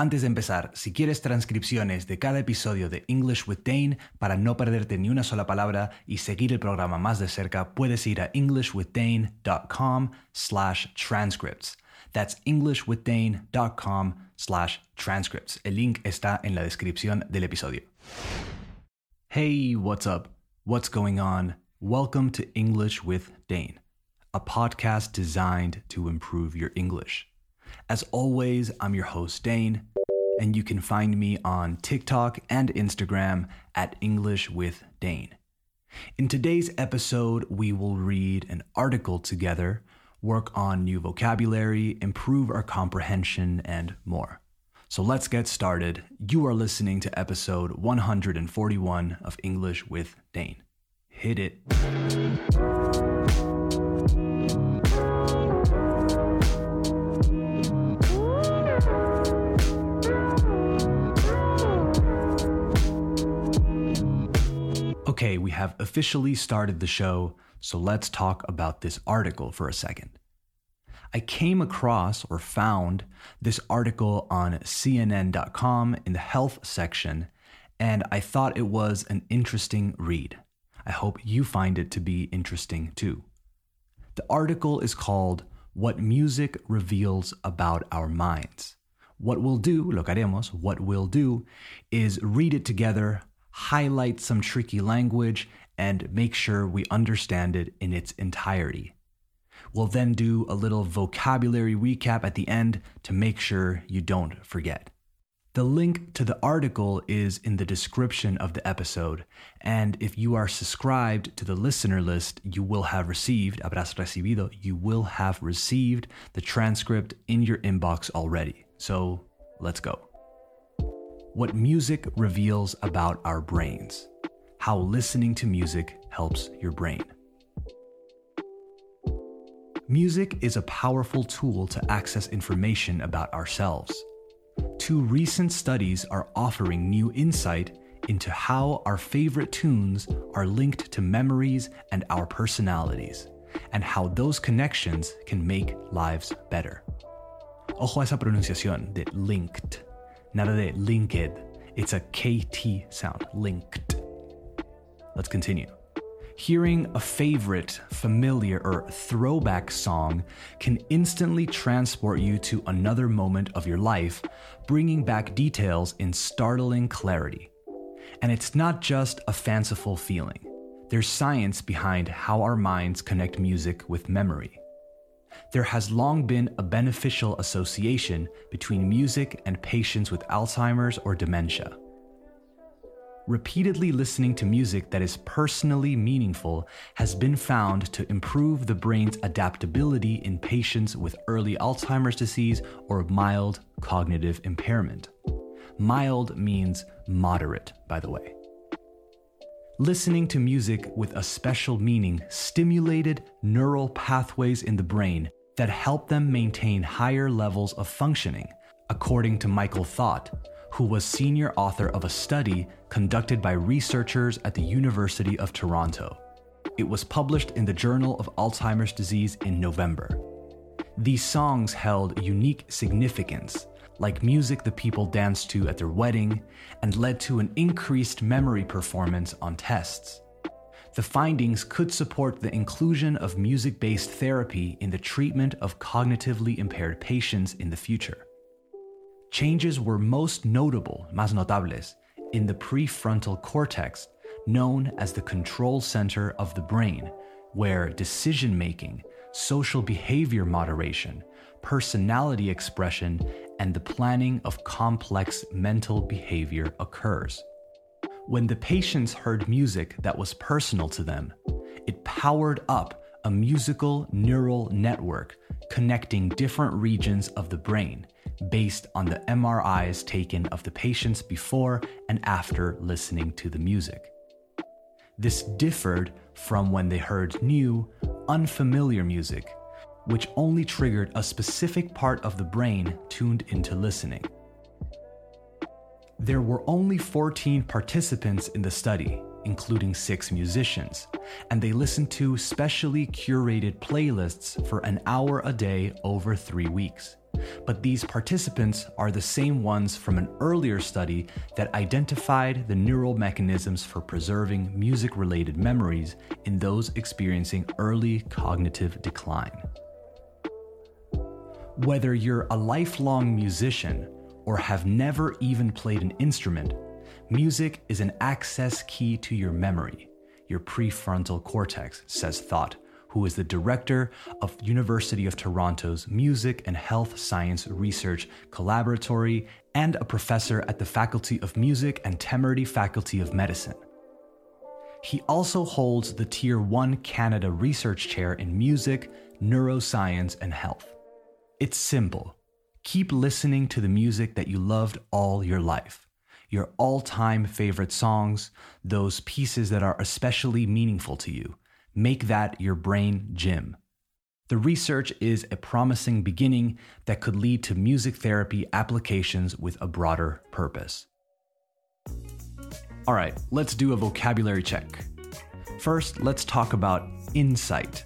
Antes de empezar, si quieres transcripciones de cada episodio de English with Dane para no perderte ni una sola palabra y seguir el programa más de cerca, puedes ir a englishwithdane.com slash transcripts. That's englishwithdane.com slash transcripts. El link está en la descripción del episodio. Hey, what's up? What's going on? Welcome to English with Dane, a podcast designed to improve your English. As always, I'm your host, Dane, and you can find me on TikTok and Instagram at English with Dane. In today's episode, we will read an article together, work on new vocabulary, improve our comprehension, and more. So let's get started. You are listening to episode 141 of English with Dane. Hit it. Okay, we have officially started the show, so let's talk about this article for a second. I came across or found this article on CNN.com in the health section, and I thought it was an interesting read. I hope you find it to be interesting too. The article is called What Music Reveals About Our Minds. What we'll do, lo que haremos, what we'll do is read it together, highlight some tricky language, and make sure we understand it in its entirety. We'll then do a little vocabulary recap at the end to make sure you don't forget. The link to the article is in the description of the episode, and if you are subscribed to the listener list, you will have received, habrás recibido, you will have received the transcript in your inbox already. So let's go what music reveals about our brains, how listening to music helps your brain. Music is a powerful tool to access information about ourselves. Two recent studies are offering new insight into how our favorite tunes are linked to memories and our personalities, and how those connections can make lives better. Ojo a esa pronunciación de linked, nada de linked. It's a KT sound, linked. Let's continue. Hearing a favorite, familiar, or throwback song can instantly transport you to another moment of your life, bringing back details in startling clarity. And it's not just a fanciful feeling, there's science behind how our minds connect music with memory. There has long been a beneficial association between music and patients with Alzheimer's or dementia repeatedly listening to music that is personally meaningful has been found to improve the brain's adaptability in patients with early Alzheimer's disease or mild cognitive impairment. Mild means moderate, by the way. Listening to music with a special meaning stimulated neural pathways in the brain that help them maintain higher levels of functioning, according to Michael Thaut, who was senior author of a study conducted by researchers at the University of Toronto. It was published in the Journal of Alzheimer's Disease in November. These songs held unique significance, like music the people danced to at their wedding, and led to an increased memory performance on tests. The findings could support the inclusion of music based therapy in the treatment of cognitively impaired patients in the future. Changes were most notable, más notables, in the prefrontal cortex, known as the control center of the brain, where decision making, social behavior moderation, personality expression, and the planning of complex mental behavior occurs. When the patients heard music that was personal to them, it powered up a musical neural network connecting different regions of the brain based on the MRIs taken of the patients before and after listening to the music. This differed from when they heard new, unfamiliar music, which only triggered a specific part of the brain tuned into listening. There were only 14 participants in the study, including six musicians, and they listened to specially curated playlists for an hour a day over three weeks. But these participants are the same ones from an earlier study that identified the neural mechanisms for preserving music related memories in those experiencing early cognitive decline. Whether you're a lifelong musician or have never even played an instrument, music is an access key to your memory, your prefrontal cortex, says Thaut who is the director of University of Toronto's Music and Health Science Research Collaboratory and a professor at the Faculty of Music and Temerty Faculty of Medicine. He also holds the Tier 1 Canada Research Chair in Music, Neuroscience, and Health. It's simple. Keep listening to the music that you loved all your life. Your all time favorite songs, those pieces that are especially meaningful to you Make that your brain gym. The research is a promising beginning that could lead to music therapy applications with a broader purpose. All right, let's do a vocabulary check. First, let's talk about insight.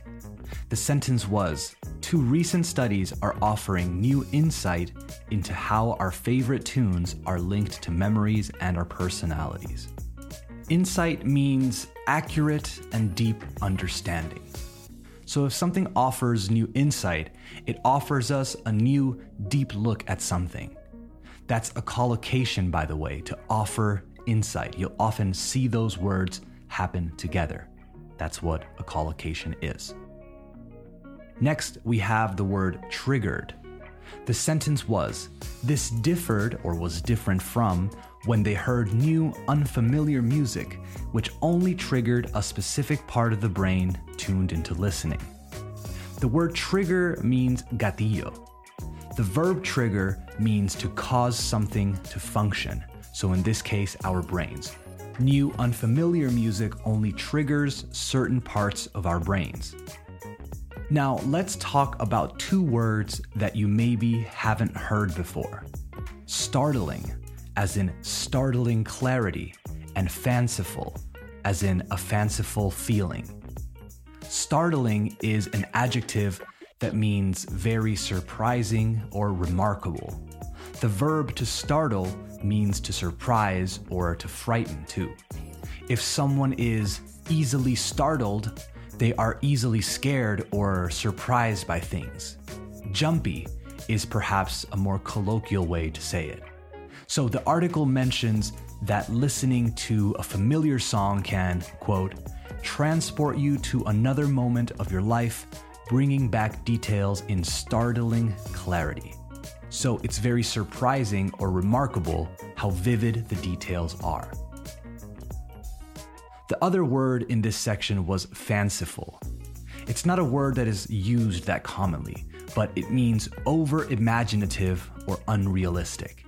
The sentence was Two recent studies are offering new insight into how our favorite tunes are linked to memories and our personalities. Insight means accurate and deep understanding. So, if something offers new insight, it offers us a new, deep look at something. That's a collocation, by the way, to offer insight. You'll often see those words happen together. That's what a collocation is. Next, we have the word triggered. The sentence was This differed or was different from when they heard new, unfamiliar music, which only triggered a specific part of the brain tuned into listening. The word trigger means gatillo. The verb trigger means to cause something to function, so in this case, our brains. New, unfamiliar music only triggers certain parts of our brains. Now, let's talk about two words that you maybe haven't heard before startling as in startling clarity, and fanciful, as in a fanciful feeling. Startling is an adjective that means very surprising or remarkable. The verb to startle means to surprise or to frighten too. If someone is easily startled, they are easily scared or surprised by things. Jumpy is perhaps a more colloquial way to say it. So the article mentions that listening to a familiar song can, quote, transport you to another moment of your life, bringing back details in startling clarity. So it's very surprising or remarkable how vivid the details are. The other word in this section was fanciful. It's not a word that is used that commonly, but it means over imaginative or unrealistic.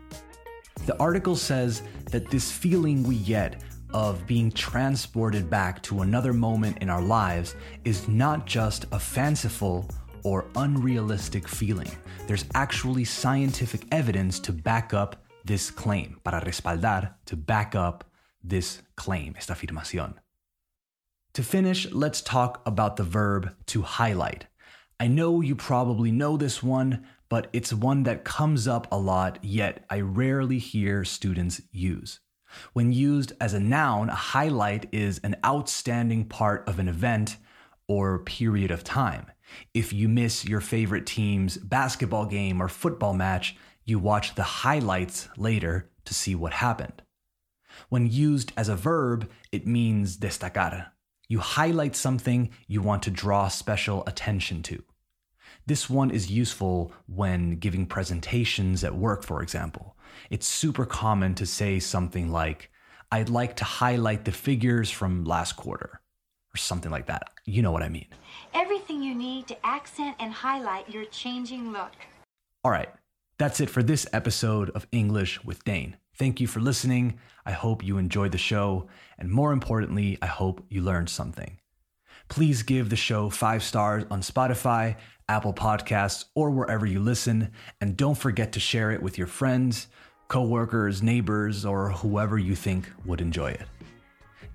The article says that this feeling we get of being transported back to another moment in our lives is not just a fanciful or unrealistic feeling. There's actually scientific evidence to back up this claim, para respaldar, to back up this claim, esta afirmación. To finish, let's talk about the verb to highlight. I know you probably know this one, but it's one that comes up a lot, yet I rarely hear students use. When used as a noun, a highlight is an outstanding part of an event or period of time. If you miss your favorite team's basketball game or football match, you watch the highlights later to see what happened. When used as a verb, it means destacar. You highlight something you want to draw special attention to. This one is useful when giving presentations at work, for example. It's super common to say something like, I'd like to highlight the figures from last quarter, or something like that. You know what I mean. Everything you need to accent and highlight your changing look. All right, that's it for this episode of English with Dane. Thank you for listening. I hope you enjoyed the show. And more importantly, I hope you learned something. Please give the show five stars on Spotify Apple Podcasts, or wherever you listen. And don't forget to share it with your friends, coworkers, neighbors, or whoever you think would enjoy it.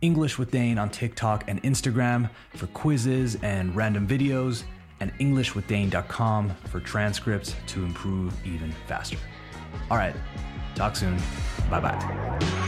English with Dane on TikTok and Instagram for quizzes and random videos, and EnglishWithDane.com for transcripts to improve even faster. All right, talk soon. Bye bye.